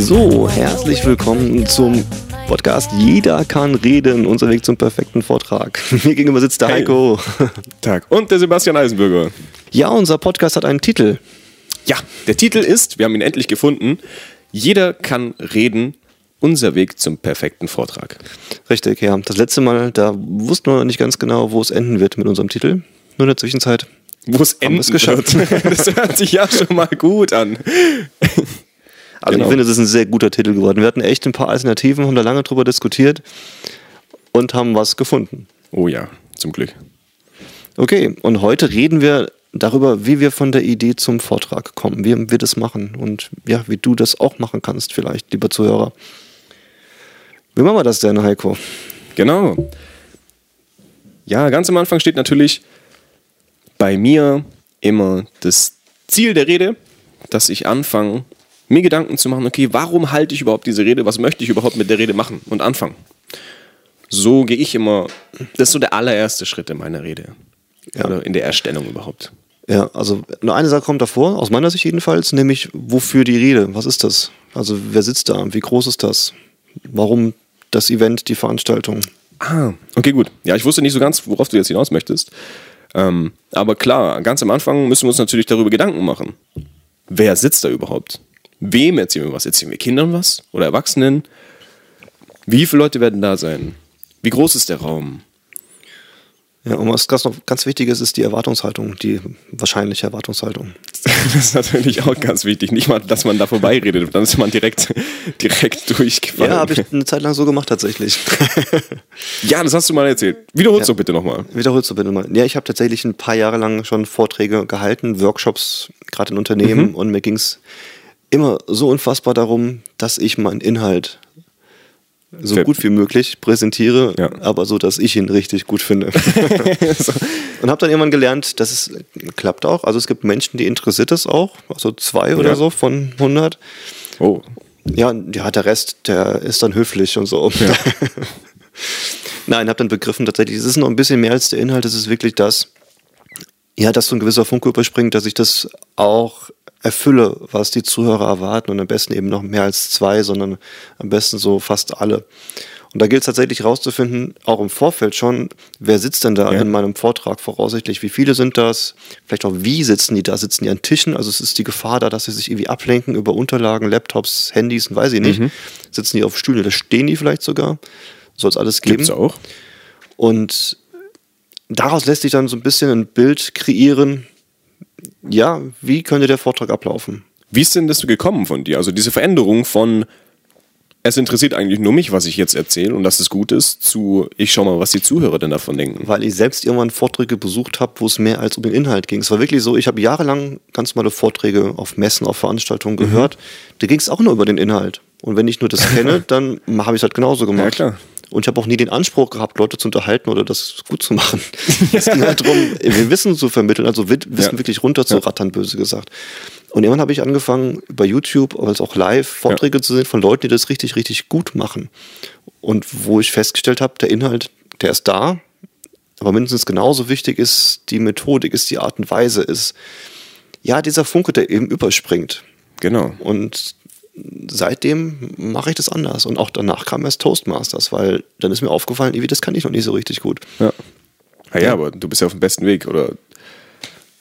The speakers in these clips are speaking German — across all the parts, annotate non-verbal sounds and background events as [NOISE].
So, herzlich willkommen zum Podcast Jeder kann reden, unser Weg zum perfekten Vortrag. [LAUGHS] Mir gegenüber sitzt der Hey. Heiko. [LAUGHS] Tag. Und der Sebastian Eisenbürger. Ja, unser Podcast hat einen Titel. Ja, der Titel ist, wir haben ihn endlich gefunden, Jeder kann reden, unser Weg zum perfekten Vortrag. Richtig, ja. Das letzte Mal, da wussten wir noch nicht ganz genau, wo es enden wird mit unserem Titel. Nur in der Zwischenzeit. Wo es enden es geschafft. wird. [LAUGHS] Das hört sich ja schon mal gut an. Also Genau. ich finde, es ist ein sehr guter Titel geworden. Wir hatten echt ein paar Alternativen, haben da lange drüber diskutiert und haben was gefunden. Oh ja, zum Glück. Okay, und heute reden wir darüber, wie wir von der Idee zum Vortrag kommen, wie wir das machen und ja, wie du das auch machen kannst, vielleicht, lieber Zuhörer. Wie machen wir das denn, Heiko? Genau. Ja, ganz am Anfang steht natürlich bei mir immer das Ziel der Rede, dass ich anfange, mir Gedanken zu machen, okay, warum halte ich überhaupt diese Rede? Was möchte ich überhaupt mit der Rede machen? Und anfangen. So gehe ich immer, das ist so der allererste Schritt in meiner Rede. Ja. Oder in der Erstellung überhaupt. Ja, also nur eine Sache kommt davor, aus meiner Sicht jedenfalls, nämlich wofür die Rede? Was ist das? Also wer sitzt da? Wie groß ist das? Warum das Event, die Veranstaltung? Ah, okay, gut. Ja, ich wusste nicht so ganz, worauf du jetzt hinaus möchtest. Ähm, aber klar, ganz am Anfang müssen wir uns natürlich darüber Gedanken machen. Wer sitzt da überhaupt? Wem erzählen wir was? Erzählen wir Kindern was? Oder Erwachsenen? Wie viele Leute werden da sein? Wie groß ist der Raum? Ja, und was ganz, noch ganz wichtig ist, ist die Erwartungshaltung, die wahrscheinliche Erwartungshaltung. [LAUGHS] Das ist natürlich auch ganz wichtig. Nicht mal, dass man da vorbeiredet, dann ist man direkt, direkt durchgefallen. Ja, habe ich eine Zeit lang so gemacht tatsächlich. [LAUGHS] ja, das hast du mal erzählt. Wiederholst Ja. du bitte nochmal. Wiederholst du bitte mal. Ja, ich habe tatsächlich ein paar Jahre lang schon Vorträge gehalten, Workshops, gerade in Unternehmen. Und mir ging es immer so unfassbar darum, dass ich meinen Inhalt so Ver- gut wie möglich präsentiere, Ja. aber so, dass ich ihn richtig gut finde. [LAUGHS] Und habe dann irgendwann gelernt, dass es klappt auch. Also es gibt Menschen, die interessiert es auch, also zwei oder Ja. so von 100. Oh, Ja, ja, der Rest, der ist dann höflich und so. [LAUGHS] Nein, habe dann begriffen, tatsächlich, es ist noch ein bisschen mehr als der Inhalt, es ist wirklich das, ja, dass so ein gewisser Funke überspringt, dass ich das auch erfülle, was die Zuhörer erwarten. Und am besten eben noch mehr als zwei, sondern am besten so fast alle. Und da gilt es tatsächlich rauszufinden, auch im Vorfeld schon, wer sitzt denn da Ja. in meinem Vortrag voraussichtlich, wie viele sind das, vielleicht auch wie sitzen die da, sitzen die an Tischen, also es ist die Gefahr da, dass sie sich irgendwie ablenken über Unterlagen, Laptops, Handys, weiß ich nicht, sitzen die auf Stühlen? Oder stehen die vielleicht sogar, soll es alles geben. gibt's auch? Und daraus lässt sich dann so ein bisschen ein Bild kreieren, ja, wie könnte der Vortrag ablaufen? Wie ist denn das gekommen von dir? Also diese Veränderung von es interessiert eigentlich nur mich, was ich jetzt erzähle und dass es gut ist, zu ich schau mal, was die Zuhörer denn davon denken. Weil ich selbst irgendwann Vorträge besucht habe, wo es mehr als um den Inhalt ging. Es war wirklich so, ich habe jahrelang ganz normale Vorträge auf Messen, auf Veranstaltungen Mhm. gehört. Da ging es auch nur über den Inhalt. Und wenn ich nur das kenne, [LAUGHS] dann habe ich es halt genauso gemacht. Ja, klar. Und ich habe auch nie den Anspruch gehabt, Leute zu unterhalten oder das gut zu machen. [LAUGHS] Es ging halt darum, wir Wissen zu vermitteln, also Wi- Wissen Ja. wirklich runterzurattern, böse gesagt. Und irgendwann habe ich angefangen, bei YouTube, als auch live, Vorträge zu sehen von Leuten, die das richtig, richtig gut machen. Und wo ich festgestellt habe, der Inhalt, der ist da, aber mindestens genauso wichtig ist die Methodik, ist die Art und Weise, ist ja dieser Funke, der eben überspringt. Genau. Und seitdem mache ich das anders. Und auch danach kam erst Toastmasters, weil dann ist mir aufgefallen, irgendwie, das kann ich noch nicht so richtig gut. Ja. Ah ja, aber du bist ja auf dem besten Weg, oder?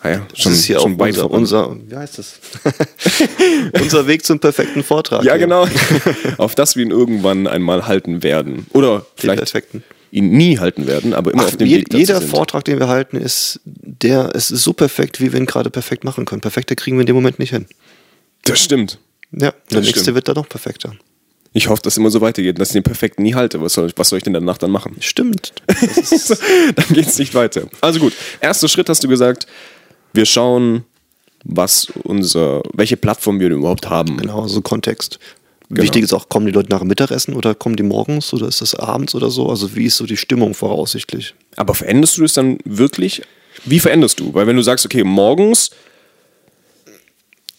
Ah ja, Das ist hier auch weit unser, unser, wie heißt das? [LAUGHS] unser Weg zum perfekten Vortrag. Ja, hier. genau. [LAUGHS] auf das wir ihn irgendwann einmal halten werden. Oder Den vielleicht perfekten. ihn nie halten werden, aber immer Ach, auf dem je, Weg dazu jeder sind. Vortrag, den wir halten, ist der, ist so perfekt, wie wir ihn gerade perfekt machen können. Perfekter kriegen wir in dem Moment nicht hin. Das stimmt. Ja, der nächste stimmt. wird dann noch perfekter. Ich hoffe, dass es immer so weitergeht, dass ich den perfekten nie halte. Was soll ich, was soll ich denn danach dann machen? Stimmt. [LAUGHS] dann geht es nicht weiter. Also gut, erster Schritt hast du gesagt, wir schauen, was unser, welche Plattform wir denn überhaupt haben. Genau, so Kontext. Genau. Wichtig ist auch, kommen die Leute nach dem Mittagessen oder kommen die morgens oder ist das abends oder so? Also wie ist so die Stimmung voraussichtlich? Aber veränderst du das dann wirklich? Wie veränderst du? Weil wenn du sagst, okay, morgens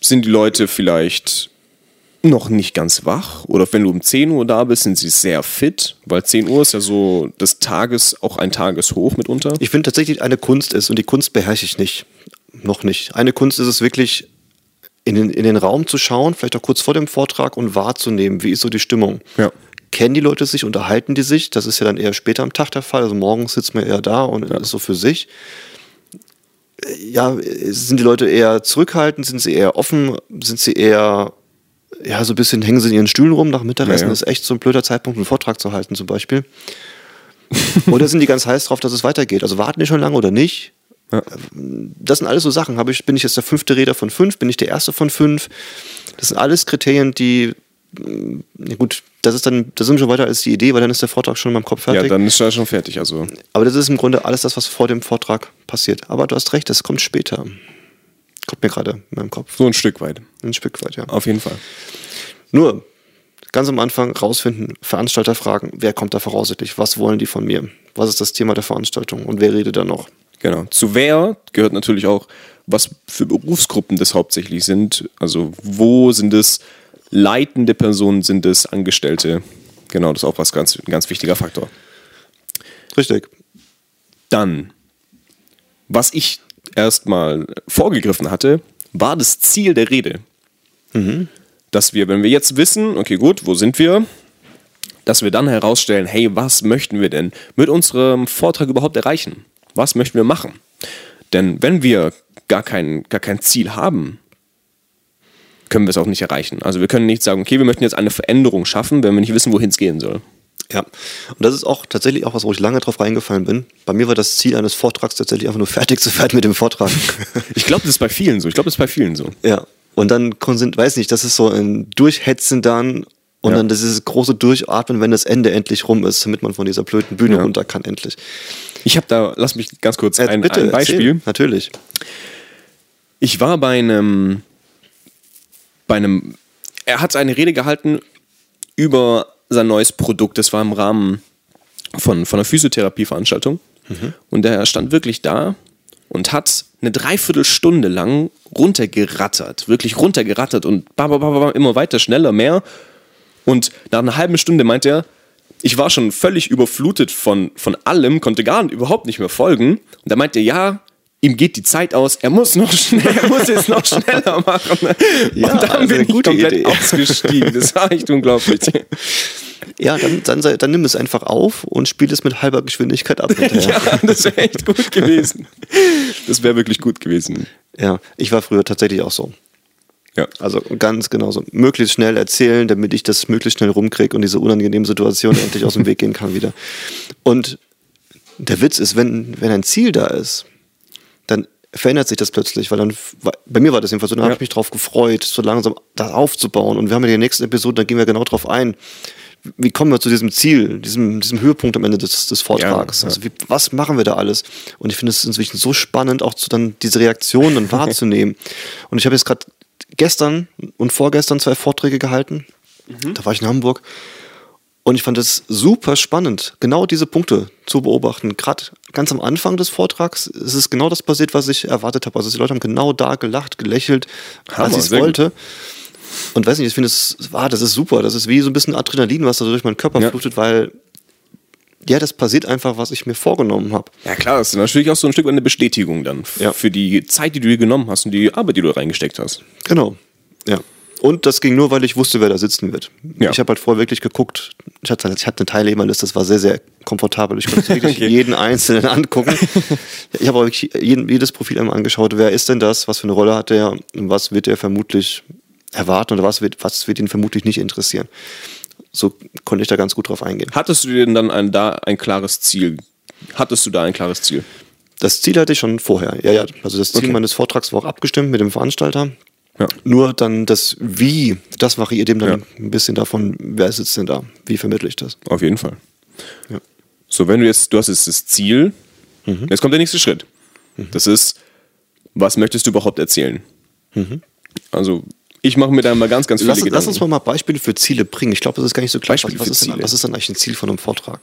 sind die Leute vielleicht noch nicht ganz wach oder wenn du um 10 Uhr da bist, sind sie sehr fit, weil 10 Uhr ist ja so des Tages auch ein Tageshoch mitunter. Ich finde tatsächlich eine Kunst ist, und die Kunst beherrsche ich nicht. Noch nicht. Eine Kunst ist es wirklich, in den, in den Raum zu schauen, vielleicht auch kurz vor dem Vortrag und wahrzunehmen, wie ist so die Stimmung. Ja. Kennen die Leute sich, unterhalten die sich? Das ist ja dann eher später am Tag der Fall. Also morgens sitzt man eher da und ist so für sich. Ja, sind die Leute eher zurückhaltend? Sind sie eher offen? Sind sie eher, ja, so ein bisschen hängen sie in ihren Stühlen rum nach Mittagessen? Ja, ja. Das ist echt so ein blöder Zeitpunkt, einen Vortrag zu halten zum Beispiel. [LAUGHS] oder sind die ganz heiß drauf, dass es weitergeht? Also warten die schon lange oder nicht? Ja. Das sind alles so Sachen. Habe ich, bin ich jetzt der fünfte Redner von fünf? Bin ich der erste von fünf? Das sind alles Kriterien, die, ja gut, das ist dann, das sind schon weiter als die Idee, weil dann ist der Vortrag schon in meinem Kopf Ja, fertig. dann ist er schon fertig. Also, Aber das ist im Grunde alles das, was vor dem Vortrag passiert. Aber du hast recht, das kommt später. Kommt mir gerade in meinem Kopf. so ein Stück weit. Ein Stück weit, ja. Auf jeden Fall. Nur, ganz am Anfang rausfinden, Veranstalter fragen, wer kommt da voraussichtlich? Was wollen die von mir? Was ist das Thema der Veranstaltung? Und wer redet da noch? Genau. Zu wer gehört natürlich auch, was für Berufsgruppen das hauptsächlich sind. Also, wo sind es leitende Personen, sind es Angestellte? Genau, das ist auch was ganz, ein ganz wichtiger Faktor. Richtig. Dann, was ich erstmal vorgegriffen hatte, war das Ziel der Rede. Dass wir, wenn wir jetzt wissen, okay, gut, wo sind wir? Dass wir dann herausstellen, hey, was möchten wir denn mit unserem Vortrag überhaupt erreichen? Was möchten wir machen? Denn wenn wir gar kein, gar kein Ziel haben, können wir es auch nicht erreichen. Also wir können nicht sagen, okay, wir möchten jetzt eine Veränderung schaffen, wenn wir nicht wissen, wohin es gehen soll. Ja, und das ist auch tatsächlich auch was, wo ich lange drauf reingefallen bin. Bei mir war das Ziel eines Vortrags tatsächlich einfach nur fertig zu werden mit dem Vortrag. [LAUGHS] Ich glaube, das ist bei vielen so. Ich glaube, das ist bei vielen so. ja, und dann, weiß nicht, das ist so ein Durchhetzen dann und Ja. dann dieses große Durchatmen, wenn das Ende endlich rum ist, damit man von dieser blöden Bühne Ja. runter kann endlich. Ich habe da, lass mich ganz kurz ein, bitte, ein Beispiel. erzähl. Natürlich. Ich war bei einem, bei einem, er hat eine Rede gehalten über sein neues Produkt. Das war im Rahmen von, von einer Physiotherapieveranstaltung. Und er stand wirklich da und hat eine Dreiviertelstunde lang runtergerattert, wirklich runtergerattert und immer weiter, schneller, mehr. Und nach einer halben Stunde meint er, ich war schon völlig überflutet von, von allem, konnte gar nicht, überhaupt nicht mehr folgen. Und er meinte, ja, ihm geht die Zeit aus, er muss noch schnell, er muss jetzt noch [LAUGHS] schneller machen. Ja, und dann also bin ich komplett Idee. ausgestiegen. Das war echt unglaublich. Ja, dann, dann, dann nimm es einfach auf und spiel es mit halber Geschwindigkeit ab. [LAUGHS] hinterher. ja, das wäre echt gut gewesen. Das wäre wirklich gut gewesen. ja, ich war früher tatsächlich auch so. Ja. Also ganz genauso. Möglichst schnell erzählen, damit ich das möglichst schnell rumkriege und diese unangenehmen Situationen endlich aus dem Weg gehen kann wieder. Und der Witz ist, wenn, wenn ein Ziel da ist, dann verändert sich das plötzlich, weil dann, bei mir war das jedenfalls so, dann habe Ja. ich mich drauf gefreut, so langsam das aufzubauen. Und wir haben in der nächsten Episode, da gehen wir genau drauf ein, wie kommen wir zu diesem Ziel, diesem, diesem Höhepunkt am Ende des, des Vortrags? Ja, ja. Also wie, was machen wir da alles? Und ich finde es inzwischen so spannend, auch zu dann diese Reaktionen [LAUGHS] wahrzunehmen. Und ich habe jetzt gerade gestern und vorgestern zwei Vorträge gehalten. Da war ich in Hamburg. Und ich fand es super spannend, genau diese Punkte zu beobachten. Gerade ganz am Anfang des Vortrags ist es genau das passiert, was ich erwartet habe. Also die Leute haben genau da gelacht, gelächelt, Hammer, als ich es wollte. Und weiß nicht, ich finde es, ah, das ist super. Das ist wie so ein bisschen Adrenalin, was da durch meinen Körper Ja. flutet, weil ja, das passiert einfach, was ich mir vorgenommen habe. Ja klar, das ist natürlich auch so ein Stück eine Bestätigung dann Ja. für die Zeit, die du dir genommen hast und die Arbeit, die du reingesteckt hast. Genau. Ja. Und das ging nur, weil ich wusste, wer da sitzen wird. Ja. Ich habe halt vorher wirklich geguckt. Ich hatte, ich hatte eine Teilnehmerliste, das war sehr, sehr komfortabel. Ich konnte wirklich [LAUGHS] Okay. jeden Einzelnen [LAUGHS] angucken. Ich habe auch wirklich jeden, jedes Profil einmal angeschaut. Wer ist denn das? Was für eine Rolle hat der? Und was wird er vermutlich erwarten oder was wird, was wird ihn vermutlich nicht interessieren? So konnte ich da ganz gut drauf eingehen. Hattest du denn dann ein, da ein klares Ziel? Hattest du da ein klares Ziel? Das Ziel hatte ich schon vorher. Ja, ja. Also das Ziel Okay. meines Vortrags war auch abgestimmt mit dem Veranstalter. Ja. Nur dann das Wie, das variiert eben dann Ja. ein bisschen davon, wer sitzt denn da? Wie vermittle ich das? Auf jeden Fall. Ja. So, wenn du jetzt, du hast jetzt das Ziel, jetzt kommt der nächste Schritt. Das ist, was möchtest du überhaupt erzählen? Also, ich mache mir da mal ganz, ganz viele Lass, lass Gedanken. uns mal, mal Beispiele für Ziele bringen. Ich glaube, das ist gar nicht so klar. Beispiele was, was, ist denn, was ist denn eigentlich ein Ziel von einem Vortrag?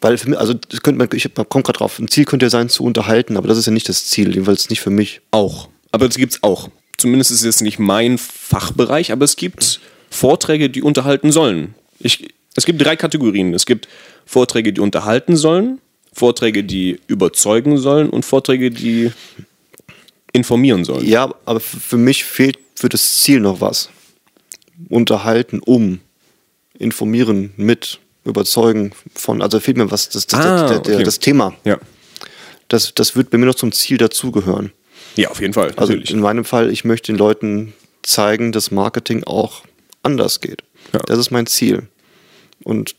Weil für mich, also das könnte man, ich komme gerade drauf, ein Ziel könnte ja sein, zu unterhalten, aber das ist ja nicht das Ziel, jedenfalls nicht für mich. Auch. Aber das gibt es auch. Zumindest ist es jetzt nicht mein Fachbereich, aber es gibt Vorträge, die unterhalten sollen. Ich, es gibt drei Kategorien. Es gibt Vorträge, die unterhalten sollen, Vorträge, die überzeugen sollen und Vorträge, die informieren sollen. Ja, aber für mich fehlt für das Ziel noch was. Unterhalten, um, informieren, mit, überzeugen von, also fehlt mir was, das, das, Ah, der, der, okay. das Thema. Ja. Das, das wird bei mir noch zum Ziel dazugehören. Ja, auf jeden Fall. Also natürlich. in meinem Fall, ich möchte den Leuten zeigen, dass Marketing auch anders geht. Ja. Das ist mein Ziel. Und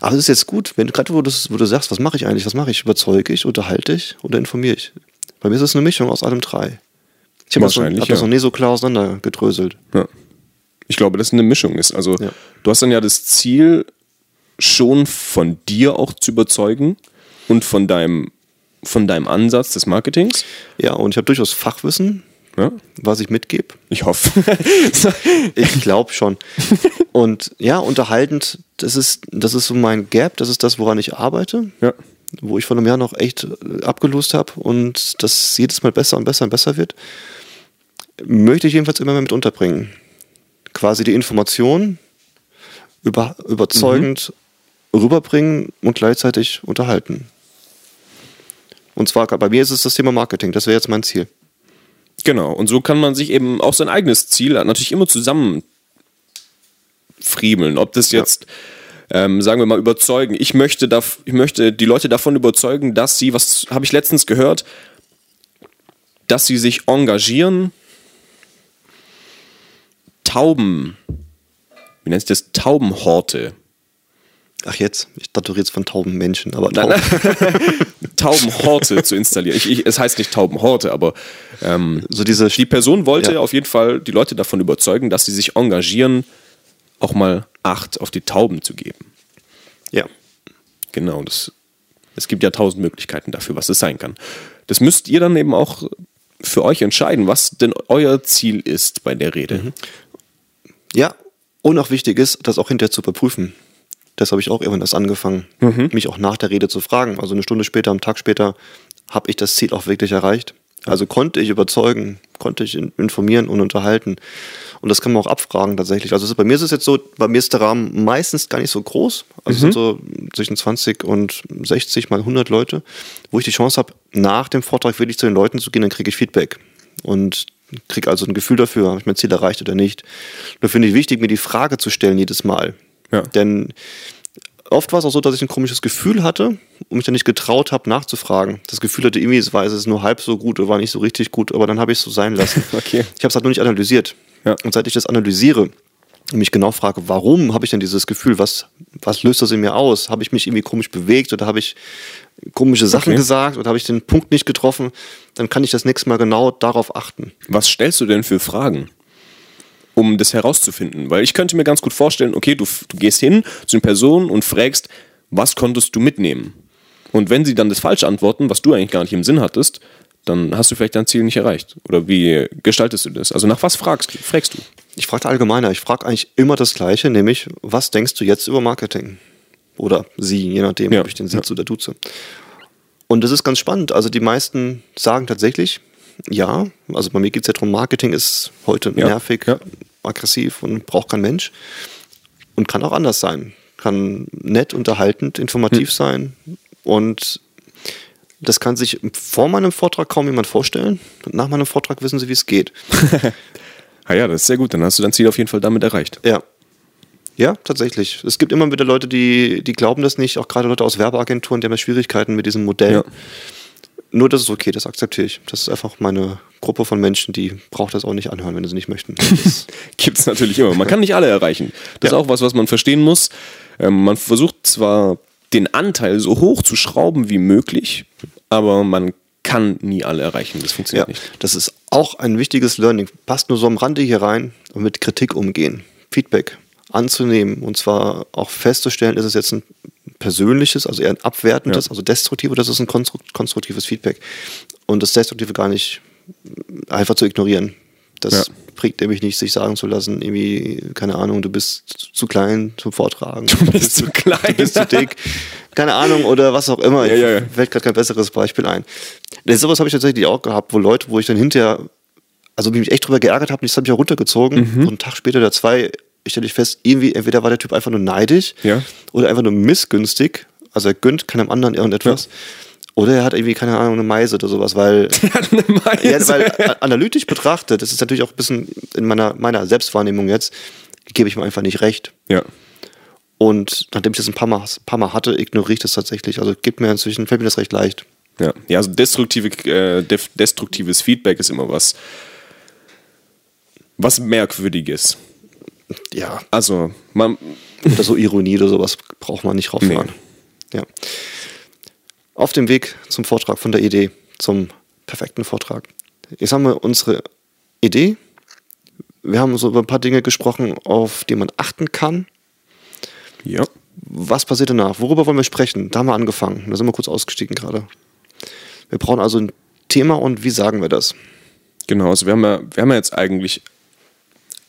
aber es ist jetzt gut, wenn gerade wo du, wo du sagst, was mache ich eigentlich, was mache ich? Überzeuge ich, unterhalte ich oder informiere ich? Bei mir ist es eine Mischung aus allem drei. Ich habe das, hab das ja. noch nie so klar auseinandergedröselt. Ja. Ich glaube, dass es eine Mischung ist. Also Ja. du hast dann ja das Ziel, schon von dir auch zu überzeugen und von deinem, von deinem Ansatz des Marketings. Ja, und ich habe durchaus Fachwissen, Ja? was ich mitgebe. Ich hoffe. [LAUGHS] Ich glaube schon. Und ja, unterhaltend, das ist, das ist so mein Gap, das ist das, woran ich arbeite. ja. wo ich vor einem Jahr noch echt äh, abgelost habe und das jedes Mal besser und besser und besser wird, möchte ich jedenfalls immer mehr mit unterbringen. Quasi die Information über, überzeugend rüberbringen und gleichzeitig unterhalten. Und zwar bei mir ist es das Thema Marketing, das wäre jetzt mein Ziel. Genau. Und so kann man sich eben auch sein eigenes Ziel natürlich immer zusammen friemeln. Ob das jetzt, ähm, sagen wir mal, überzeugen. Ich möchte, dav- ich möchte die Leute davon überzeugen, dass sie, was habe ich letztens gehört, dass sie sich engagieren, Tauben, wie nennt sich das? Taubenhorte. Ach jetzt, ich dachte, redest von tauben Menschen, aber Tauben. [LAUGHS] Taubenhorte zu installieren. Ich, ich, es heißt nicht Taubenhorte, aber ähm, so diese die Person wollte Ja. auf jeden Fall die Leute davon überzeugen, dass sie sich engagieren, auch mal Acht auf die Tauben zu geben. ja. Genau, das, es gibt ja tausend Möglichkeiten dafür, was es sein kann. Das müsst ihr dann eben auch für euch entscheiden, was denn euer Ziel ist bei der Rede. Ja, und auch wichtig ist, das auch hinterher zu überprüfen. Das habe ich auch irgendwann erst angefangen, mich auch nach der Rede zu fragen. Also eine Stunde später, am Tag später, habe ich das Ziel auch wirklich erreicht. Also konnte ich überzeugen, konnte ich in- informieren und unterhalten. Und das kann man auch abfragen tatsächlich. Also bei mir ist es jetzt so, bei mir ist der Rahmen meistens gar nicht so groß. Also es sind so zwischen 20 und 60 mal 100 Leute, wo ich die Chance habe, nach dem Vortrag wirklich zu den Leuten zu gehen, dann kriege ich Feedback. Und kriege also ein Gefühl dafür, habe ich mein Ziel erreicht oder nicht. Nur finde ich wichtig, mir die Frage zu stellen jedes Mal. Ja. Denn oft war es auch so, dass ich ein komisches Gefühl hatte und mich dann nicht getraut habe, nachzufragen. Das Gefühl hatte irgendwie, es war es ist nur halb so gut oder war nicht so richtig gut, aber dann habe ich es so sein lassen. [LAUGHS] Okay. Ich habe es halt nur nicht analysiert. Ja. Und seit ich das analysiere und mich genau frage, warum habe ich denn dieses Gefühl, was, was löst das in mir aus? Habe ich mich irgendwie komisch bewegt oder habe ich komische Sachen Okay. gesagt oder habe ich den Punkt nicht getroffen? Dann kann ich das nächste Mal genau darauf achten. Was stellst du denn für Fragen, um das herauszufinden? Weil ich könnte mir ganz gut vorstellen, okay, du, du gehst hin zu einer Person und fragst, was konntest du mitnehmen? Und wenn sie dann das falsch antworten, was du eigentlich gar nicht im Sinn hattest, dann hast du vielleicht dein Ziel nicht erreicht. Oder wie gestaltest du das? Also nach was fragst, du- fragst du? Ich frage allgemeiner, ich frage eigentlich immer das Gleiche, nämlich, was denkst du jetzt über Marketing? Oder sie, je nachdem, Ja, ob ich den sitze oder duze. Und das ist ganz spannend. Also die meisten sagen tatsächlich, ja, also bei mir geht es ja darum, Marketing ist heute Ja, nervig, ja. Aggressiv und braucht kein Mensch. Und kann auch anders sein. Kann nett, unterhaltend, informativ Hm. sein. Und das kann sich vor meinem Vortrag kaum jemand vorstellen. Und nach meinem Vortrag wissen sie, wie es geht. [LAUGHS] Ah ja, das ist sehr gut. Dann hast du dein Ziel auf jeden Fall damit erreicht. Ja. Ja, tatsächlich. Es gibt immer wieder Leute, die, die glauben das nicht, auch gerade Leute aus Werbeagenturen, die haben Schwierigkeiten mit diesem Modell. Ja. Nur das ist okay, das akzeptiere ich. Das ist einfach meine Gruppe von Menschen, die braucht das auch nicht anhören, wenn sie nicht möchten. [LAUGHS] Gibt es natürlich immer. Man kann nicht alle erreichen. Das Ja. ist auch was, was man verstehen muss. Ähm, man versucht zwar den Anteil so hoch zu schrauben wie möglich, aber man kann nie alle erreichen. Das ja, funktioniert nicht. das ist auch ein wichtiges Learning. Passt nur so am Rande hier rein und mit Kritik umgehen. Feedback anzunehmen und zwar auch festzustellen, ist es jetzt ein persönliches, also eher ein abwertendes, Ja. also destruktiv oder ist es ein konstru- konstruktives Feedback? Und das Destruktive gar nicht einfach zu ignorieren. Das Ja. bringt nämlich nicht, sich sagen zu lassen, irgendwie, keine Ahnung, du bist zu klein zum Vortragen. [LAUGHS] Du bist zu klein. Du bist zu dick. Keine Ahnung, oder was auch immer. Ja, ja, ja. Fällt gerade kein besseres Beispiel ein. Das, sowas habe ich tatsächlich auch gehabt, wo Leute, wo ich dann hinterher, also mich echt drüber geärgert habe, und das habe ich auch runtergezogen. Mhm. Und einen Tag später oder zwei, stelle ich fest, irgendwie, entweder war der Typ einfach nur neidisch Ja. oder einfach nur missgünstig. Also er gönnt keinem anderen irgendetwas. Oder er hat irgendwie, keine Ahnung, eine Meise oder sowas, weil, [LAUGHS] Eine Meise. ja, weil analytisch betrachtet, das ist natürlich auch ein bisschen in meiner, meiner Selbstwahrnehmung jetzt, gebe ich mir einfach nicht recht. ja. Und nachdem ich das ein paar Mal, paar Mal hatte, ignoriere ich das tatsächlich. Also gibt mir inzwischen, fällt mir das recht leicht. Ja, ja also destruktive, äh, destruktives Feedback ist immer was, was Merkwürdiges. Ja. Also, man, Oder so Ironie oder sowas braucht man nicht rauffahren. Ja. Auf dem Weg zum Vortrag von der Idee zum perfekten Vortrag. Jetzt haben wir unsere Idee. Wir haben so über ein paar Dinge gesprochen, auf die man achten kann. ja, Was passiert danach? Worüber wollen wir sprechen? Da haben wir angefangen. Da sind wir kurz ausgestiegen gerade. Wir brauchen also ein Thema und wie sagen wir das? genau. Also, wir haben ja, wir haben ja jetzt eigentlich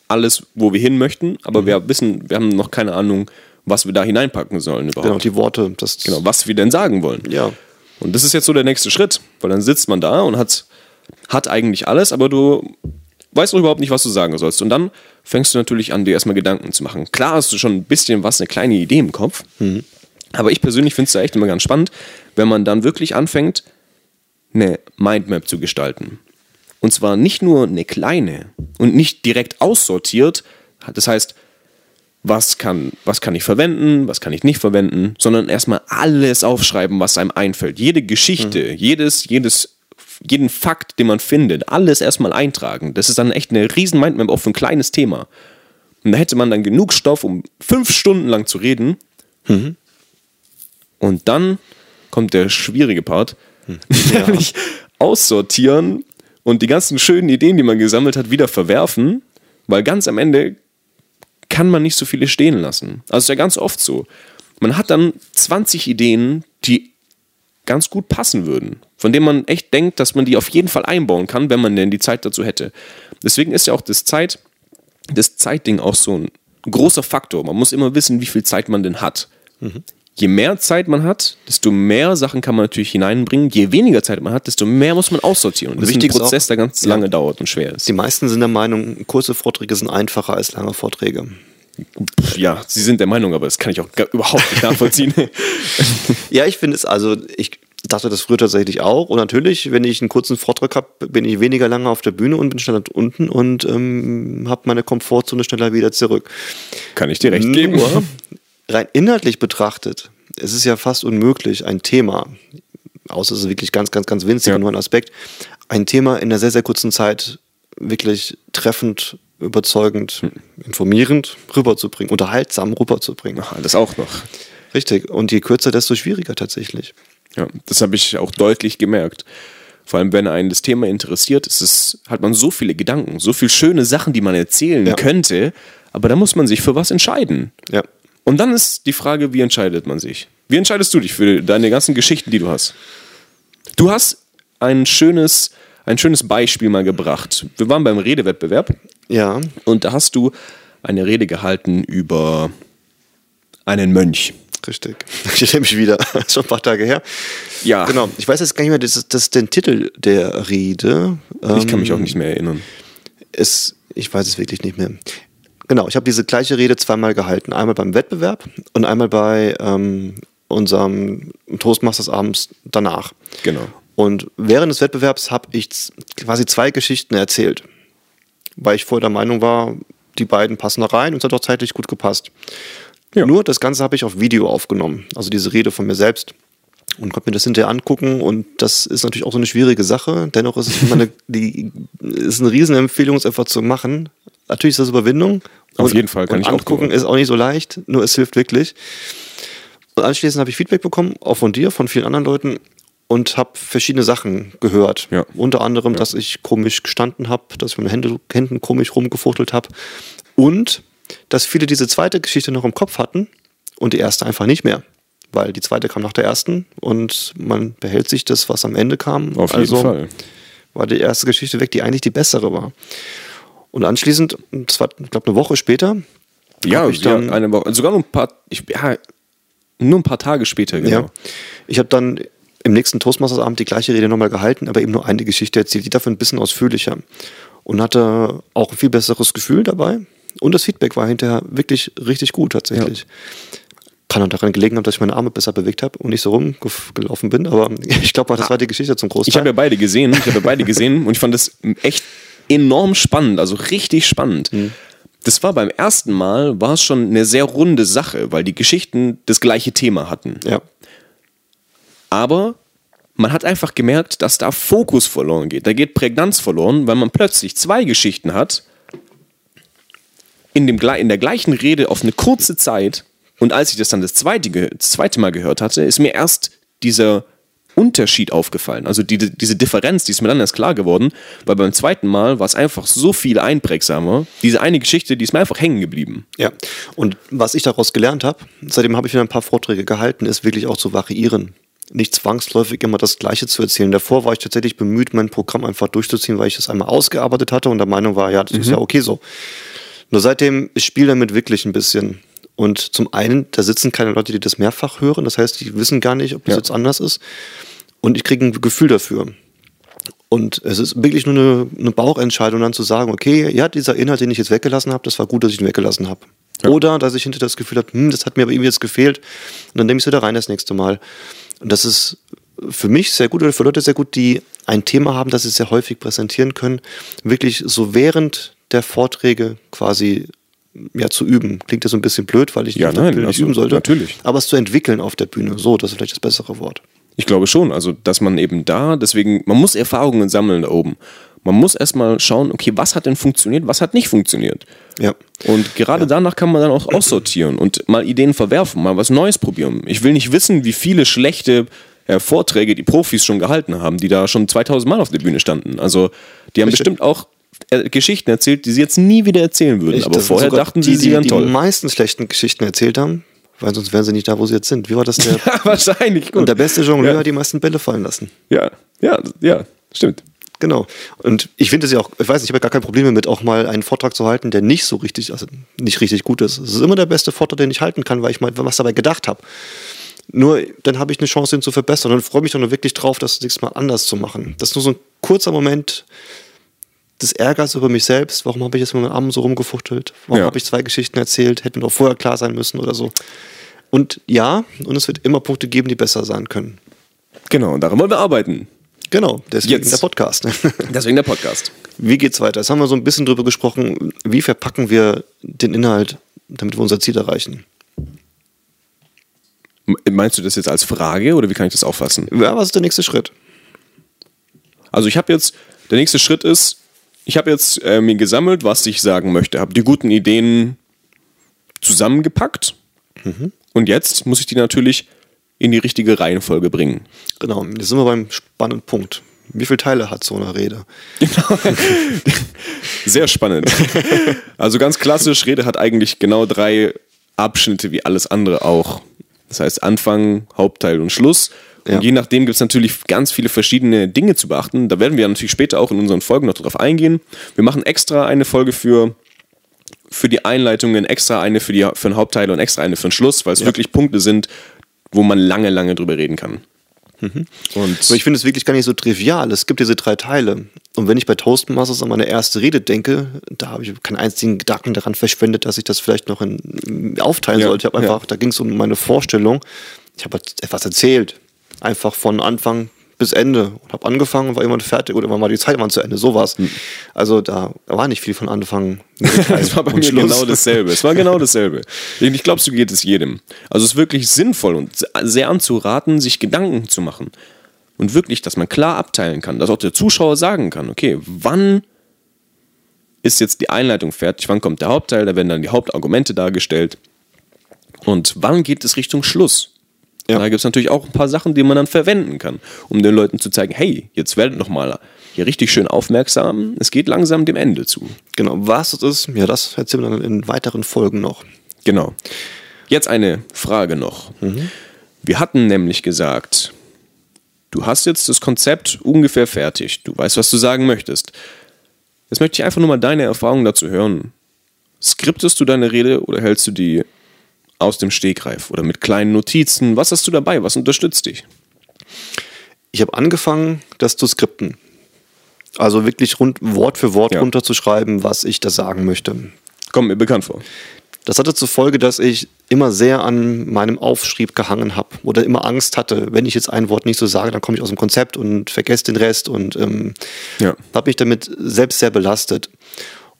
alles, wo wir hin möchten, aber wir wissen, wir haben noch keine Ahnung, was wir da hineinpacken sollen überhaupt. Genau, die Worte. Das, Genau, was wir denn sagen wollen. Ja. Und das ist jetzt so der nächste Schritt, weil dann sitzt man da und hat, hat eigentlich alles, aber du weißt noch überhaupt nicht, was du sagen sollst. Und dann fängst du natürlich an, dir erstmal Gedanken zu machen. Klar hast du schon ein bisschen was, eine kleine Idee im Kopf, aber ich persönlich finde es da echt immer ganz spannend, wenn man dann wirklich anfängt, eine Mindmap zu gestalten. Und zwar nicht nur eine kleine und nicht direkt aussortiert. Das heißt, was kann, was kann ich verwenden, was kann ich nicht verwenden, sondern erstmal alles aufschreiben, was einem einfällt. Jede Geschichte, jedes, jedes, jeden Fakt, den man findet, alles erstmal eintragen. Das ist dann echt eine riesen Mindmap auf ein kleines Thema. Und da hätte man dann genug Stoff, um fünf Stunden lang zu reden. Und dann kommt der schwierige Part, [LAUGHS] nämlich aussortieren und die ganzen schönen Ideen, die man gesammelt hat, wieder verwerfen, weil ganz am Ende kann man nicht so viele stehen lassen. Also ist ja ganz oft so. Man hat dann 20 Ideen, die ganz gut passen würden, von denen man echt denkt, dass man die auf jeden Fall einbauen kann, wenn man denn die Zeit dazu hätte. Deswegen ist ja auch das Zeit, das Zeitding auch so ein großer Faktor. Man muss immer wissen, wie viel Zeit man denn hat. Je mehr Zeit man hat, desto mehr Sachen kann man natürlich hineinbringen. Je weniger Zeit man hat, desto mehr muss man aussortieren. Und das ist ein Prozess, auch- der ganz Ja. lange dauert und schwer ist. Die meisten sind der Meinung, kurze Vorträge sind einfacher als lange Vorträge. Ja, Sie sind der Meinung, aber das kann ich auch gar, überhaupt nicht nachvollziehen. [LAUGHS] Ja, ich finde es, also ich dachte das früher tatsächlich auch. Und natürlich, wenn ich einen kurzen Vortrag habe, bin ich weniger lange auf der Bühne und bin schneller unten und ähm, habe meine Komfortzone schneller wieder zurück. kann ich dir recht geben. Nur, rein inhaltlich betrachtet, es ist ja fast unmöglich, ein Thema, außer es ist wirklich ganz, ganz, ganz winzig Ja. und nur ein Aspekt, ein Thema in einer sehr, sehr kurzen Zeit wirklich treffend, überzeugend, informierend rüberzubringen, unterhaltsam rüberzubringen. Ach, das auch noch. Richtig. Und je kürzer, desto schwieriger tatsächlich. Ja, das habe ich auch deutlich gemerkt. Vor allem, wenn einen das Thema interessiert, ist es, hat man so viele Gedanken, so viele schöne Sachen, die man erzählen Ja. könnte, aber da muss man sich für was entscheiden. Ja. Und dann ist die Frage, wie entscheidet man sich? Wie entscheidest du dich für deine ganzen Geschichten, die du hast? Du hast ein schönes, ein schönes Beispiel mal gebracht. Wir waren beim Redewettbewerb Ja. und da hast du eine Rede gehalten über einen Mönch. Richtig. [LAUGHS] Ich erinnere mich wieder. [LAUGHS] Schon ein paar Tage her. Ja. Genau. Ich weiß jetzt gar nicht mehr, das ist, das ist den Titel der Rede. Ich kann mich auch Ähm, nicht mehr erinnern. Es, ich weiß es wirklich nicht mehr. Genau, ich habe diese gleiche Rede zweimal gehalten. Einmal beim Wettbewerb und einmal bei ähm, unserem Toastmasters abends danach. Genau. Und während des Wettbewerbs habe ich quasi zwei Geschichten erzählt. Weil ich vorher der Meinung war, die beiden passen da rein und es hat auch zeitlich gut gepasst. Ja. Nur das Ganze habe ich auf Video aufgenommen, also diese Rede von mir selbst. Und konnte mir das hinterher angucken und das ist natürlich auch so eine schwierige Sache. Dennoch ist es immer eine, die, ist eine Riesenempfehlung, es einfach zu machen. Natürlich ist das Überwindung. Auf und, jeden Fall, kann und ich auch angucken nur- ist auch nicht so leicht, nur es hilft wirklich. Und anschließend habe ich Feedback bekommen, auch von dir, von vielen anderen Leuten und habe verschiedene Sachen gehört. Ja. Unter anderem, dass ich komisch gestanden habe, dass ich mit den Händen, komisch rumgefuchtelt habe und dass viele diese zweite Geschichte noch im Kopf hatten und die erste einfach nicht mehr. Weil die zweite kam nach der ersten und man behält sich das, was am Ende kam. Auf also jeden Fall. war die erste Geschichte weg, die eigentlich die bessere war. Und anschließend, das war, ich glaube, eine Woche später, Ja, ich ja, dann- eine Woche, sogar nur ein paar, ich, ja, nur ein paar Tage später, genau. Ja. Ich habe dann im nächsten Toastmasters-Abend die gleiche Rede nochmal gehalten, aber eben nur eine Geschichte erzählt, die dafür ein bisschen ausführlicher. Und hatte auch ein viel besseres Gefühl dabei. Und das Feedback war hinterher wirklich richtig gut tatsächlich. Kann auch daran gelegen haben, dass ich meine Arme besser bewegt habe und nicht so rumgelaufen bin. Aber [LAUGHS] ich glaube, das war die Geschichte zum Großteil. Ich habe ja beide gesehen. Ich habe ja beide gesehen und ich fand das echt enorm spannend, also richtig spannend. Mhm. Das war beim ersten Mal, war es schon eine sehr runde Sache, weil die Geschichten das gleiche Thema hatten. Ja. Aber man hat einfach gemerkt, dass da Fokus verloren geht. Da geht Prägnanz verloren, weil man plötzlich zwei Geschichten hat, in, dem, in der gleichen Rede auf eine kurze Zeit. Und als ich das dann das zweite, das zweite Mal gehört hatte, ist mir erst dieser Unterschied aufgefallen. Also die, diese Differenz, die ist mir dann erst klar geworden, weil beim zweiten Mal war es einfach so viel einprägsamer. Diese eine Geschichte, die ist mir einfach hängen geblieben. Ja, und was ich daraus gelernt habe, seitdem habe ich wieder ein paar Vorträge gehalten, ist wirklich auch zu variieren nicht zwangsläufig immer das Gleiche zu erzählen. Davor war ich tatsächlich bemüht, mein Programm einfach durchzuziehen, weil ich es einmal ausgearbeitet hatte und der Meinung war, ja, das mhm. ist ja okay so. Nur seitdem, ich spiele damit wirklich ein bisschen. Und zum einen, da sitzen keine Leute, die das mehrfach hören. Das heißt, die wissen gar nicht, ob das ja. jetzt anders ist. Und ich kriege ein Gefühl dafür. Und es ist wirklich nur eine, eine, Bauchentscheidung, dann zu sagen, okay, ja, dieser Inhalt, den ich jetzt weggelassen habe, das war gut, dass ich ihn weggelassen habe. Ja. Oder dass ich hinter das Gefühl habe, hm, das hat mir aber irgendwie jetzt gefehlt. Und dann nehme ich es wieder rein das nächste Mal. Und das ist für mich sehr gut oder für Leute sehr gut, die ein Thema haben, das sie sehr häufig präsentieren können, wirklich so während der Vorträge quasi ja, zu üben. Klingt ja so ein bisschen blöd, weil ich ja, nein, nicht also, üben sollte. Natürlich. Aber es zu entwickeln auf der Bühne, so, das ist vielleicht das bessere Wort. Ich glaube schon, also dass man eben da, deswegen, man muss Erfahrungen sammeln da oben. Man muss erstmal schauen, okay, was hat denn funktioniert, was hat nicht funktioniert. Ja. Und gerade ja. danach kann man dann auch aussortieren und mal Ideen verwerfen, mal was Neues probieren. Ich will nicht wissen, wie viele schlechte äh, Vorträge die Profis schon gehalten haben, die da schon 2000 Mal auf der Bühne standen. Also die haben Richtig. bestimmt auch Geschichten erzählt, die sie jetzt nie wieder erzählen würden. Echt? Aber das vorher dachten sie, die, sie wären die toll. Die meisten schlechten Geschichten erzählt haben, weil sonst wären sie nicht da, wo sie jetzt sind. Wie war das [LAUGHS] der? ja, wahrscheinlich. Gut. Und der beste Jongleur ja. hat die meisten Bälle fallen lassen. Ja, ja, ja, stimmt. Genau. Und ich finde es ja auch, ich weiß nicht, ich habe ja gar kein Problem damit, auch mal einen Vortrag zu halten, der nicht so richtig, also nicht richtig gut ist. Es ist immer der beste Vortrag, den ich halten kann, weil ich mal was dabei gedacht habe. Nur dann habe ich eine Chance, ihn zu verbessern und freue mich dann wirklich drauf, das nächstes Mal anders zu machen. Das ist nur so ein kurzer Moment des Ärgers über mich selbst. Warum habe ich jetzt mit meinem Arm so rumgefuchtelt? Warum ja. habe ich zwei Geschichten erzählt? Hätte mir doch vorher klar sein müssen oder so. Und ja, und es wird immer Punkte geben, die besser sein können. Genau, und daran wollen wir arbeiten. Genau, deswegen Jetzt. der Podcast. [LAUGHS] Deswegen der Podcast. Wie geht's weiter? Jetzt haben wir so ein bisschen drüber gesprochen, wie verpacken wir den Inhalt, damit wir unser Ziel erreichen. Meinst du das jetzt als Frage oder wie kann ich das auffassen? Ja, was ist der nächste Schritt? Also ich habe jetzt, der nächste Schritt ist, ich habe jetzt äh, mir gesammelt, was ich sagen möchte, habe die guten Ideen zusammengepackt mhm. und jetzt muss ich die natürlich in die richtige Reihenfolge bringen. Genau, jetzt sind wir beim spannenden Punkt. Wie viele Teile hat so eine Rede? Genau. [LAUGHS] Sehr spannend. Also ganz klassisch, Rede hat eigentlich genau drei Abschnitte wie alles andere auch. Das heißt Anfang, Hauptteil und Schluss. Und je nachdem gibt es natürlich ganz viele verschiedene Dinge zu beachten. Da werden wir natürlich später auch in unseren Folgen noch drauf eingehen. Wir machen extra eine Folge für, für die Einleitungen, extra eine für, die, für den Hauptteil und extra eine für den Schluss, weil es ja. wirklich Punkte sind, wo man lange, lange drüber reden kann. Mhm. Und Aber ich finde es wirklich gar nicht so trivial. Es gibt diese drei Teile. Und wenn ich bei Toastmasters an meine erste Rede denke, da habe ich keinen einzigen Gedanken daran verschwendet, dass ich das vielleicht noch in, aufteilen ja, sollte. Ich habe einfach, ja. da ging es um meine Vorstellung. Ich habe etwas erzählt. Einfach von Anfang bis Ende und habe angefangen, war jemand fertig oder war die Zeit war zu Ende, sowas. Hm. Also da, da, war nicht viel von Anfang. [LAUGHS] Es war bei mir Schluss. genau dasselbe. Es war genau dasselbe. Ich glaube, so geht es jedem. Also es ist wirklich sinnvoll und sehr anzuraten, sich Gedanken zu machen. Und wirklich, dass man klar abteilen kann, dass auch der Zuschauer sagen kann, okay, wann ist jetzt die Einleitung fertig, wann kommt der Hauptteil, da werden dann die Hauptargumente dargestellt. Und wann geht es Richtung Schluss? Ja. Da gibt es natürlich auch ein paar Sachen, die man dann verwenden kann, um den Leuten zu zeigen, hey, jetzt werdet noch mal hier richtig schön aufmerksam. Es geht langsam dem Ende zu. Genau, was das ist, ja, das erzählen wir dann in weiteren Folgen noch. Genau. Jetzt eine Frage noch. Mhm. Wir hatten nämlich gesagt, du hast jetzt das Konzept ungefähr fertig. Du weißt, was du sagen möchtest. Jetzt möchte ich einfach nur mal deine Erfahrungen dazu hören. Skriptest du deine Rede oder hältst du die aus dem Stegreif oder mit kleinen Notizen? Was hast du dabei? Was unterstützt dich? Ich habe angefangen, das zu skripten. Also wirklich rund, Wort für Wort ja. runterzuschreiben, was ich da sagen möchte. Kommt mir bekannt vor. Das hatte zur Folge, dass ich immer sehr an meinem Aufschrieb gehangen habe oder immer Angst hatte, wenn ich jetzt ein Wort nicht so sage, dann komme ich aus dem Konzept und vergesse den Rest und ähm, ja. habe mich damit selbst sehr belastet.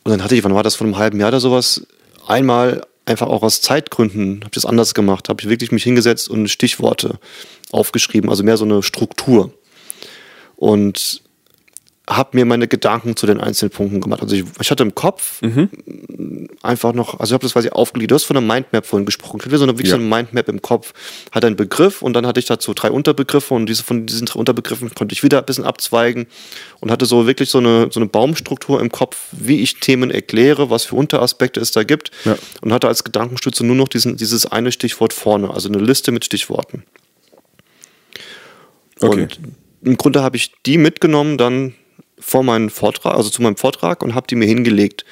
Und dann hatte ich, wann war das, vor einem halben Jahr oder sowas, einmal einfach auch aus Zeitgründen, habe ich das anders gemacht, habe ich wirklich mich hingesetzt und Stichworte aufgeschrieben, also mehr so eine Struktur. Und habe mir meine Gedanken zu den einzelnen Punkten gemacht. Also ich, ich hatte im Kopf mhm. einfach noch, also ich habe das quasi aufgelegt. Du hast von einer Mindmap vorhin gesprochen. Ich hatte so eine, wirklich ja. so eine Mindmap im Kopf, hatte einen Begriff und dann hatte ich dazu drei Unterbegriffe und diese, von diesen drei Unterbegriffen konnte ich wieder ein bisschen abzweigen und hatte so wirklich so eine, so eine Baumstruktur im Kopf, wie ich Themen erkläre, was für Unteraspekte es da gibt ja. und hatte als Gedankenstütze nur noch diesen, dieses eine Stichwort vorne, also eine Liste mit Stichworten. Okay. Und im Grunde habe ich die mitgenommen dann vor meinem Vortrag, also zu meinem Vortrag und habe die mir hingelegt.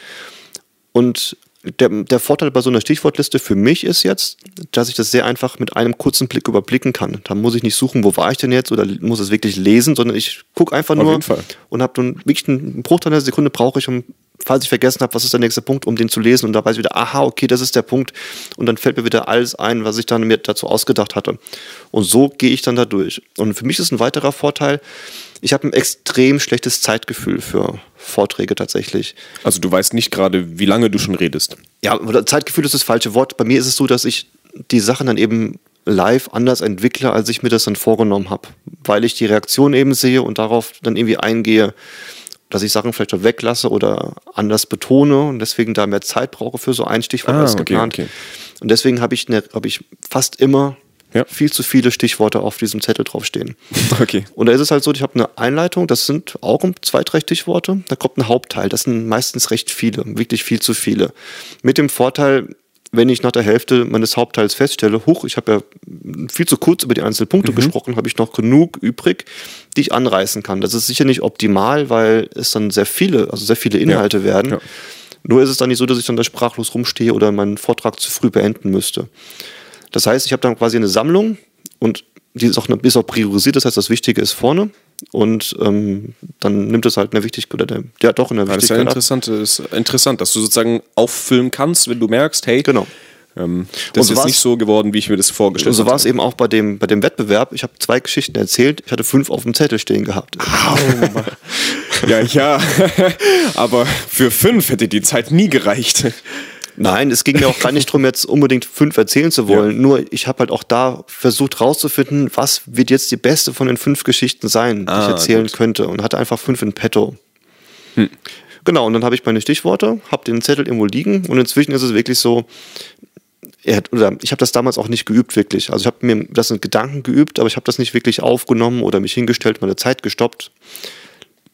Und der, der Vorteil bei so einer Stichwortliste für mich ist jetzt, dass ich das sehr einfach mit einem kurzen Blick überblicken kann. Da muss ich nicht suchen, wo war ich denn jetzt oder muss es wirklich lesen, sondern ich gucke einfach nur und habe dann wirklich einen Bruchteil einer Sekunde brauche ich, um, falls ich vergessen habe, was ist der nächste Punkt, um den zu lesen und da weiß ich wieder, aha, okay, das ist der Punkt und dann fällt mir wieder alles ein, was ich dann mir dazu ausgedacht hatte. Und so gehe ich dann da durch. Und für mich ist ein weiterer Vorteil, ich habe ein extrem schlechtes Zeitgefühl für Vorträge tatsächlich. Also du weißt nicht gerade, wie lange du schon redest. Ja, Zeitgefühl ist das falsche Wort. Bei mir ist es so, dass ich die Sachen dann eben live anders entwickle, als ich mir das dann vorgenommen habe. Weil ich die Reaktion eben sehe und darauf dann irgendwie eingehe, dass ich Sachen vielleicht weglasse oder anders betone und deswegen da mehr Zeit brauche für so ein Stichwort ah, als geplant. Okay. Und deswegen habe ich, ne, hab ich fast immer ja. viel zu viele Stichworte auf diesem Zettel draufstehen. [LAUGHS] Okay. Und da ist es halt so, ich habe eine Einleitung, das sind auch zwei, drei Stichworte. Da kommt ein Hauptteil, das sind meistens recht viele, wirklich viel zu viele. Mit dem Vorteil, wenn ich nach der Hälfte meines Hauptteils feststelle, huch, ich habe ja viel zu kurz über die einzelnen Punkte mhm. gesprochen, habe ich noch genug übrig, die ich anreißen kann. Das ist sicher nicht optimal, weil es dann sehr viele, also sehr viele Inhalte ja. werden. Ja. Nur ist es dann nicht so, dass ich dann da sprachlos rumstehe oder meinen Vortrag zu früh beenden müsste. Das heißt, ich habe dann quasi eine Sammlung und die ist auch, ist auch priorisiert, das heißt, das Wichtige ist vorne und ähm, dann nimmt es halt eine Wichtigkeit, oder der, ja doch in der Wichtigkeit. Das ist ja interessant, ist interessant, dass du sozusagen auffüllen kannst, wenn du merkst, hey, genau. Ähm, das so ist nicht so geworden, wie ich mir das vorgestellt habe. So war es eben auch bei dem, bei dem Wettbewerb. Ich habe zwei Geschichten erzählt, ich hatte fünf auf dem Zettel stehen gehabt. Oh, ja, ja, [LAUGHS] aber für fünf hätte die Zeit nie gereicht. Nein, es ging mir auch gar nicht darum, jetzt unbedingt fünf erzählen zu wollen. Ja. Nur ich habe halt auch da versucht rauszufinden, was wird jetzt die beste von den fünf Geschichten sein, die ah, ich erzählen gut. könnte. Und hatte einfach fünf in petto. Hm. Genau, und dann habe ich meine Stichworte, habe den Zettel irgendwo liegen und inzwischen ist es wirklich so, er hat, oder ich habe das damals auch nicht geübt wirklich. Also ich habe mir das in Gedanken geübt, aber ich habe das nicht wirklich aufgenommen oder mich hingestellt, meine Zeit gestoppt.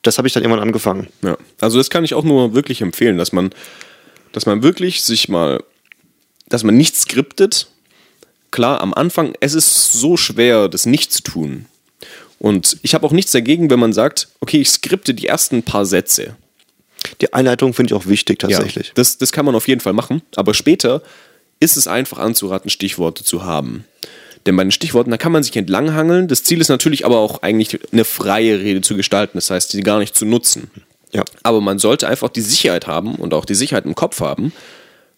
Das habe ich dann irgendwann angefangen. Ja, also das kann ich auch nur wirklich empfehlen, dass man dass man wirklich sich mal, dass man nicht skriptet. Klar, am Anfang, es ist so schwer, das nicht zu tun. Und ich habe auch nichts dagegen, wenn man sagt, okay, ich skripte die ersten paar Sätze. Die Einleitung finde ich auch wichtig tatsächlich. Ja, das, das kann man auf jeden Fall machen. Aber später ist es einfach anzuraten, Stichworte zu haben. Denn bei den Stichworten, da kann man sich entlanghangeln. Das Ziel ist natürlich aber auch eigentlich eine freie Rede zu gestalten. Das heißt, die gar nicht zu nutzen. Ja. Aber man sollte einfach die Sicherheit haben und auch die Sicherheit im Kopf haben,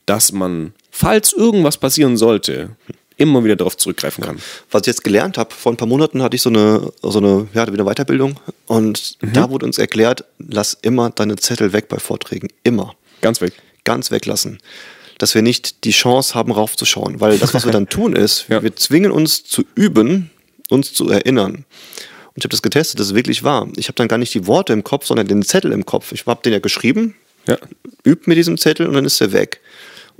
dass man, falls irgendwas passieren sollte, immer wieder darauf zurückgreifen kann. Was ich jetzt gelernt habe, vor ein paar Monaten hatte ich so eine, so eine, ja, wieder Weiterbildung und mhm. da wurde uns erklärt, lass immer deine Zettel weg bei Vorträgen. Immer. Ganz weg. Ganz weglassen. Dass wir nicht die Chance haben, raufzuschauen. Weil das, was wir dann [LAUGHS] tun, ist, ja. wir zwingen uns zu üben, uns zu erinnern. Und ich habe das getestet, das ist wirklich wahr. Ich habe dann gar nicht die Worte im Kopf, sondern den Zettel im Kopf. Ich habe den ja geschrieben, ja. übt mir diesen Zettel und dann ist er weg.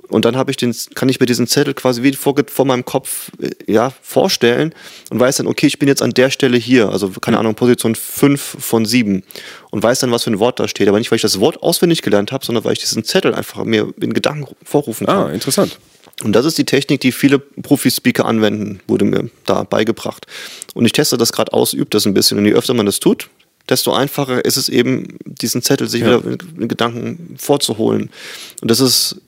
Und dann ich den, kann ich mir diesen Zettel quasi wie vor, vor meinem Kopf äh, ja, vorstellen und weiß dann, okay, ich bin jetzt an der Stelle hier, also keine Ahnung, Position 5 von 7 und weiß dann, was für ein Wort da steht. Aber nicht, weil ich das Wort auswendig gelernt habe, sondern weil ich diesen Zettel einfach mir in Gedanken vorrufen kann. Ah, interessant. Und das ist die Technik, die viele Profi-Speaker anwenden, wurde mir da beigebracht. Und ich teste das gerade aus, übe das ein bisschen. Und je öfter man das tut, desto einfacher ist es eben, diesen Zettel sich ja. wieder in Gedanken vorzuholen. Und das ist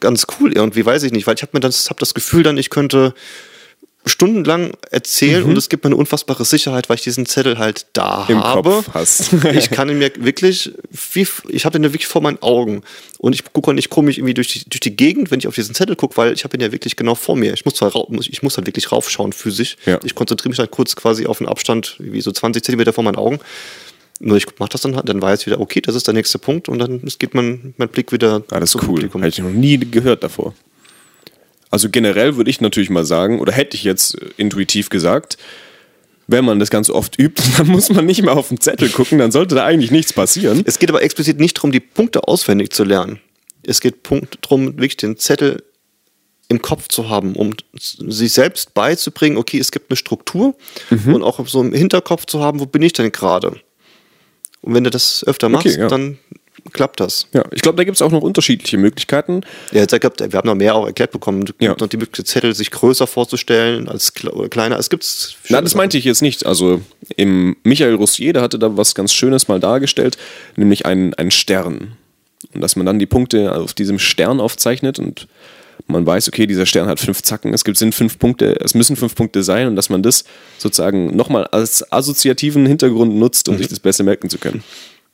ganz cool irgendwie, weiß ich nicht, weil ich habe mir das, hab das Gefühl dann, ich könnte stundenlang erzählen und es gibt mir eine unfassbare Sicherheit, weil ich diesen Zettel halt da Im habe. Kopf hast. [LAUGHS] ich kann ihn mir wirklich, wie, ich habe ihn ja wirklich vor meinen Augen und ich gucke nicht komisch irgendwie durch die, durch die Gegend, wenn ich auf diesen Zettel gucke, weil ich habe ihn ja wirklich genau vor mir. Ich muss zwar ich muss halt wirklich raufschauen physisch. Ja. Ich konzentriere mich halt kurz quasi auf einen Abstand, wie so 20 Zentimeter vor meinen Augen. Nur ich mache das dann halt, dann weiß ich wieder, okay, das ist der nächste Punkt und dann geht mein, mein Blick wieder zum cool. Publikum. Hätte ich noch nie gehört davor. Also generell würde ich natürlich mal sagen, oder hätte ich jetzt äh, intuitiv gesagt, wenn man das ganz oft übt, [LAUGHS] dann muss man nicht mehr auf den Zettel gucken, dann sollte da eigentlich nichts passieren. Es geht aber explizit nicht darum, die Punkte auswendig zu lernen. Es geht darum, wirklich den Zettel im Kopf zu haben, um sich selbst beizubringen, okay, es gibt eine Struktur Mhm. und auch so im Hinterkopf zu haben, wo bin ich denn gerade? Und wenn du das öfter machst, Okay, ja. dann klappt das. Ja, ich glaube, da gibt es auch noch unterschiedliche Möglichkeiten. Ja, jetzt ergibt- wir haben noch mehr auch erklärt bekommen. Es Ja. gibt noch die Möglichkeit, Zettel sich größer vorzustellen als kleiner. Es gibt's Na, das meinte ich jetzt nicht. Also im Michael Roussier, der hatte da was ganz Schönes mal dargestellt, nämlich einen, einen Stern. Und dass man dann die Punkte auf diesem Stern aufzeichnet und man weiß, okay, dieser Stern hat fünf Zacken, es gibt sind fünf Punkte, es müssen fünf Punkte sein und dass man das sozusagen nochmal als assoziativen Hintergrund nutzt, um sich das besser merken zu können.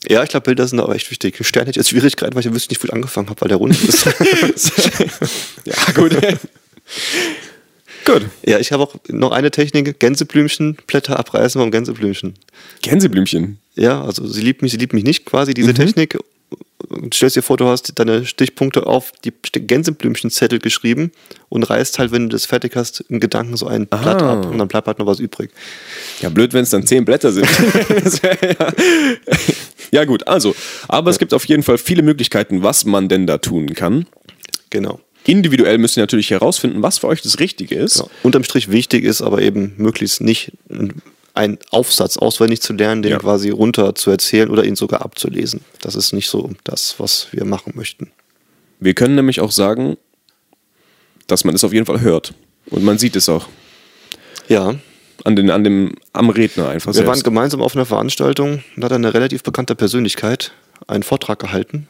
Ja, ich glaube, Bilder sind aber echt wichtig. Stern hätte ich jetzt Schwierigkeiten, weil ich ja wüsste nicht, wo ich angefangen habe, weil der rund ist. [LAUGHS] [LAUGHS] Ja, gut. gut. Ja, ich habe auch noch eine Technik, Gänseblümchen, Blätter abreißen beim Gänseblümchen. Gänseblümchen. Ja, also sie liebt mich, sie liebt mich nicht quasi, Mhm. diese Technik. Stellst dir vor, du hast deine Stichpunkte auf die Gänseblümchenzettel geschrieben und reißt halt, wenn du das fertig hast, in Gedanken so ein Blatt ab und dann bleibt halt noch was übrig. Ja, blöd, wenn es dann zehn Blätter sind. Ja. [LAUGHS] ja, gut, also. Aber es gibt auf jeden Fall viele Möglichkeiten, was man denn da tun kann. Genau. Individuell müsst ihr natürlich herausfinden, was für euch das Richtige ist. Ja. Unterm Strich wichtig ist aber eben möglichst nicht einen Aufsatz auswendig zu lernen, den Ja. quasi runter zu erzählen oder ihn sogar abzulesen. Das ist nicht so das, was wir machen möchten. Wir können nämlich auch sagen, dass man es auf jeden Fall hört. Und man sieht es auch. Ja, An den, an dem, am Redner einfach Wir waren selbst. gemeinsam auf einer Veranstaltung und da hat eine relativ bekannte Persönlichkeit einen Vortrag gehalten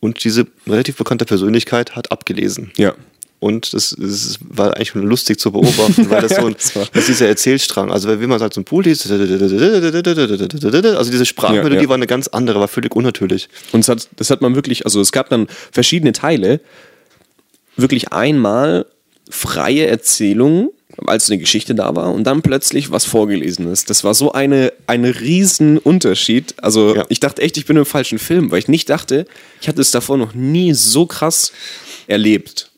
und diese relativ bekannte Persönlichkeit hat abgelesen. Ja. Und das, das war eigentlich schon lustig zu beobachten, weil das so [LAUGHS] ein, Das ist dieser Erzählstrang. Also wenn man halt so ein Pool liest, also diese Sprachmelodie Ja, ja. war eine ganz andere, war völlig unnatürlich. Und das hat, das hat man wirklich, also es gab dann verschiedene Teile, wirklich einmal freie Erzählungen, als eine Geschichte da war und dann plötzlich was vorgelesen ist. Das war so eine, ein riesen Unterschied. Also Ja. ich dachte echt, ich bin im falschen Film, weil ich nicht dachte, ich hatte es davor noch nie so krass erlebt.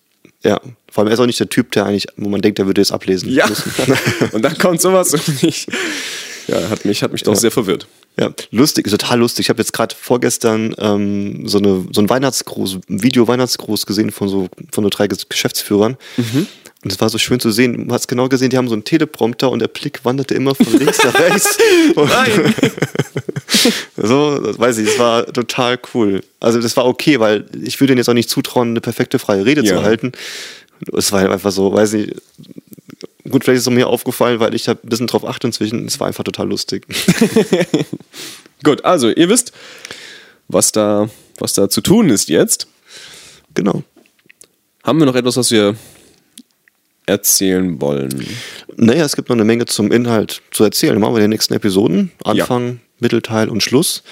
Ja, vor allem er ist auch nicht der Typ, der eigentlich, wo man denkt, der würde es ablesen Ja. müssen. [LAUGHS] und dann kommt sowas und ich, ja, hat mich, hat mich doch sehr verwirrt. Ja, lustig, total lustig. Ich habe jetzt gerade vorgestern ähm, so, eine, so ein Weihnachtsgruß, ein Video-Weihnachtsgruß gesehen von so, von so drei Ges- Geschäftsführern. Und es war so schön zu sehen. Du hast genau gesehen, die haben so einen Teleprompter und der Blick wanderte immer von links nach rechts. [LAUGHS] Nein! [LAUGHS] so, weiß ich, das war total cool. Also das war okay, weil ich würde ihnen jetzt auch nicht zutrauen, eine perfekte freie Rede Ja. zu halten. Es war einfach so, weiß ich, gut, vielleicht ist es mir aufgefallen, weil ich hab ein bisschen drauf achte inzwischen. Es war einfach total lustig. [LAUGHS] Gut, also ihr wisst, was da, was da zu tun ist jetzt. genau. Haben wir noch etwas, was wir erzählen wollen? Naja, es gibt noch eine Menge zum Inhalt zu erzählen. Dann machen wir in den nächsten Episoden. Anfang, Mittelteil und Schluss.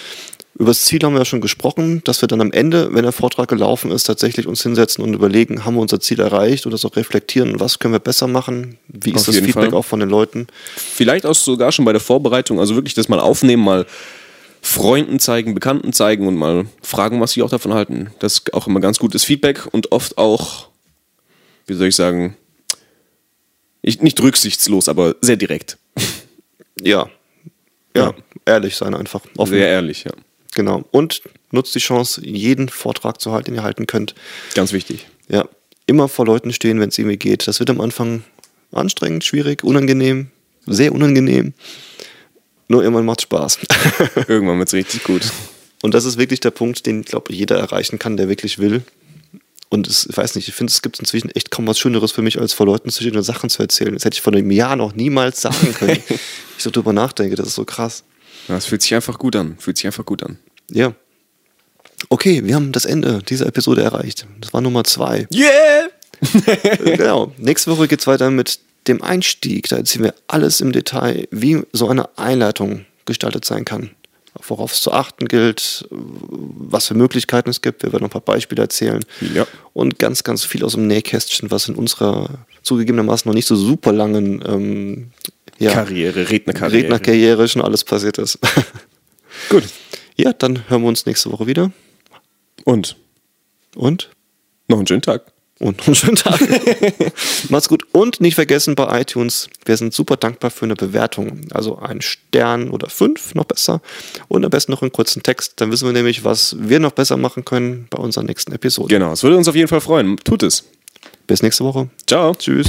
Über das Ziel haben wir ja schon gesprochen, dass wir dann am Ende, wenn der Vortrag gelaufen ist, tatsächlich uns hinsetzen und überlegen, haben wir unser Ziel erreicht und das auch reflektieren, was können wir besser machen, wie ist Auf das Feedback Fall. auch von den Leuten. Vielleicht auch sogar schon bei der Vorbereitung, also wirklich das mal aufnehmen, mal Freunden zeigen, Bekannten zeigen und mal fragen, was sie auch davon halten. Das ist auch immer ganz gutes Feedback und oft auch, wie soll ich sagen, ich, nicht rücksichtslos, aber sehr direkt. Ja. Ja, Ja. ehrlich sein einfach. Offen. Sehr ehrlich, ja. Genau. Und nutzt die Chance, jeden Vortrag zu halten, den ihr halten könnt. Ganz wichtig. Ja, immer vor Leuten stehen, wenn es irgendwie geht. Das wird am Anfang anstrengend, schwierig, unangenehm, sehr unangenehm. Nur irgendwann macht Spaß. [LAUGHS] Irgendwann wird es richtig gut. Und das ist wirklich der Punkt, den, glaube ich, jeder erreichen kann, der wirklich will. Und es, ich weiß nicht, ich finde, es gibt inzwischen echt kaum was Schöneres für mich, als vor Leuten zu stehen und Sachen zu erzählen. Das hätte ich vor einem Jahr noch niemals sagen können. [LAUGHS] ich so drüber nachdenke, das ist so krass. Ja, Es fühlt sich einfach gut an. Fühlt sich einfach gut an. Ja. Okay, wir haben das Ende dieser Episode erreicht. Das war Nummer zwei. Yeah! [LAUGHS] genau. Nächste Woche geht es weiter mit dem Einstieg, da erzählen wir alles im Detail, wie so eine Einleitung gestaltet sein kann. Worauf es zu achten gilt, was für Möglichkeiten es gibt. Wir werden noch ein paar Beispiele erzählen. Ja. Und ganz, ganz viel aus dem Nähkästchen, was in unserer zugegebenermaßen noch nicht so super langen ähm, ja, Karriere, Rednerkarriere. Rednerkarriere schon alles passiert ist. [LAUGHS] Gut. Ja, dann hören wir uns nächste Woche wieder. Und Und? noch einen schönen Tag. Und einen [LAUGHS] schönen Tag. [LAUGHS] Macht's gut. Und nicht vergessen bei iTunes, wir sind super dankbar für eine Bewertung. Also ein Stern oder fünf, noch besser. Und am besten noch einen kurzen Text. Dann wissen wir nämlich, was wir noch besser machen können bei unserer nächsten Episode. Genau, es würde uns auf jeden Fall freuen. Tut es. Bis nächste Woche. Ciao. Tschüss.